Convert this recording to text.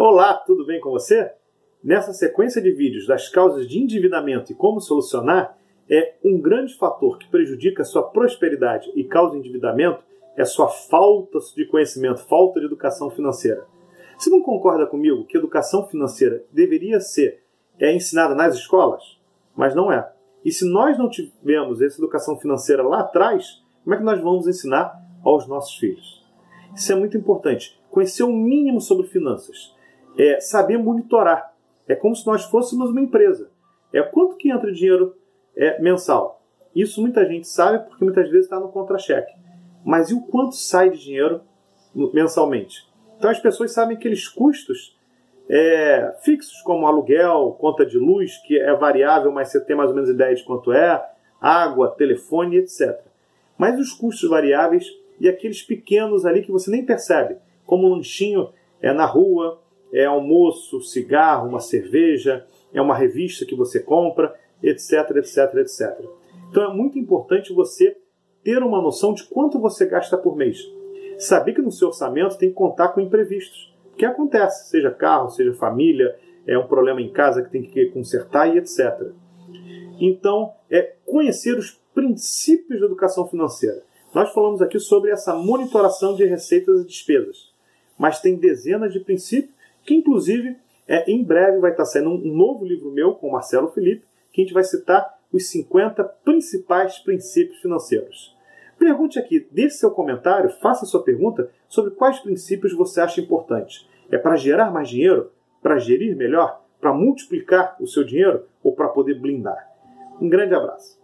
Olá, tudo bem com você? Nessa sequência de vídeos das causas de endividamento e como solucionar, é um grande fator que prejudica a sua prosperidade e causa endividamento é a sua falta de conhecimento, falta de educação financeira. Você não concorda comigo que educação financeira deveria ser é, ensinada nas escolas? Mas não é. E se nós não tivemos essa educação financeira lá atrás, como é que nós vamos ensinar aos nossos filhos? Isso é muito importante. Conhecer o mínimo sobre finanças é saber monitorar. É como se nós fôssemos uma empresa. É quanto que entra dinheiro é, mensal. Isso muita gente sabe porque muitas vezes está no contra-cheque. Mas e o quanto sai de dinheiro mensalmente? Então as pessoas sabem aqueles custos é, fixos, como aluguel, conta de luz, que é variável, mas você tem mais ou menos ideia de quanto é, água, telefone, etc. Mas os custos variáveis e aqueles pequenos ali que você nem percebe, como um lanchinho é na rua, é almoço, cigarro, uma cerveja, é uma revista que você compra, etc, etc, etc. Então é muito importante você ter uma noção de quanto você gasta por mês. Saber que no seu orçamento tem que contar com imprevistos. Que acontece, seja carro, seja família, é um problema em casa que tem que consertar e etc. Então, é conhecer os princípios da educação financeira. Nós falamos aqui sobre essa monitoração de receitas e despesas, mas tem dezenas de princípios que inclusive é, em breve vai estar saindo um novo livro meu com Marcelo Felipe, que a gente vai citar os 50 principais princípios financeiros. Pergunte aqui, deixe seu comentário, faça sua pergunta sobre quais princípios você acha importante. É para gerar mais dinheiro? Para gerir melhor? Para multiplicar o seu dinheiro? Ou para poder blindar? Um grande abraço.